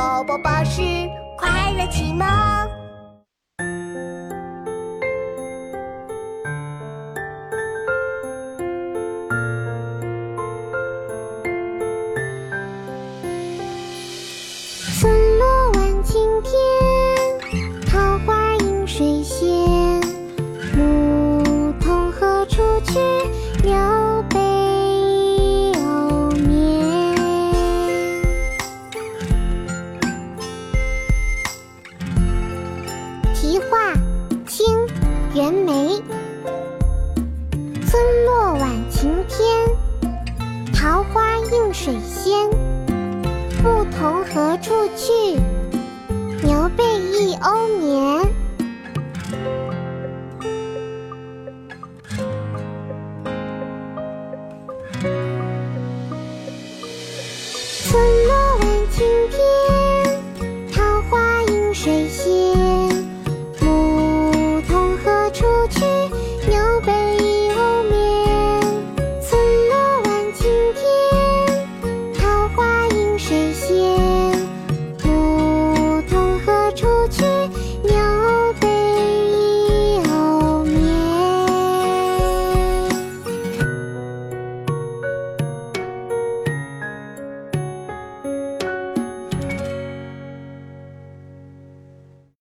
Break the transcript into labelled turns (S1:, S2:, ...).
S1: 宝宝巴士快乐启蒙。
S2: 画清袁枚。村落晚晴天，桃花映水仙。牧童何处去，牛背一鸥眠。村落。